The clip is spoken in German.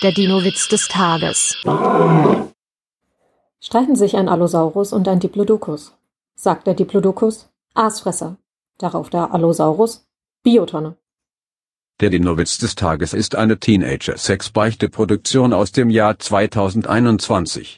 Der Dino-Witz des Tages. Streiten sich ein Allosaurus und ein Diplodocus. Sagt der Diplodocus, Aasfresser. Darauf der Allosaurus, Biotonne. Der Dino-Witz des Tages ist eine Teenager-Sex-Beichte-Produktion aus dem Jahr 2021.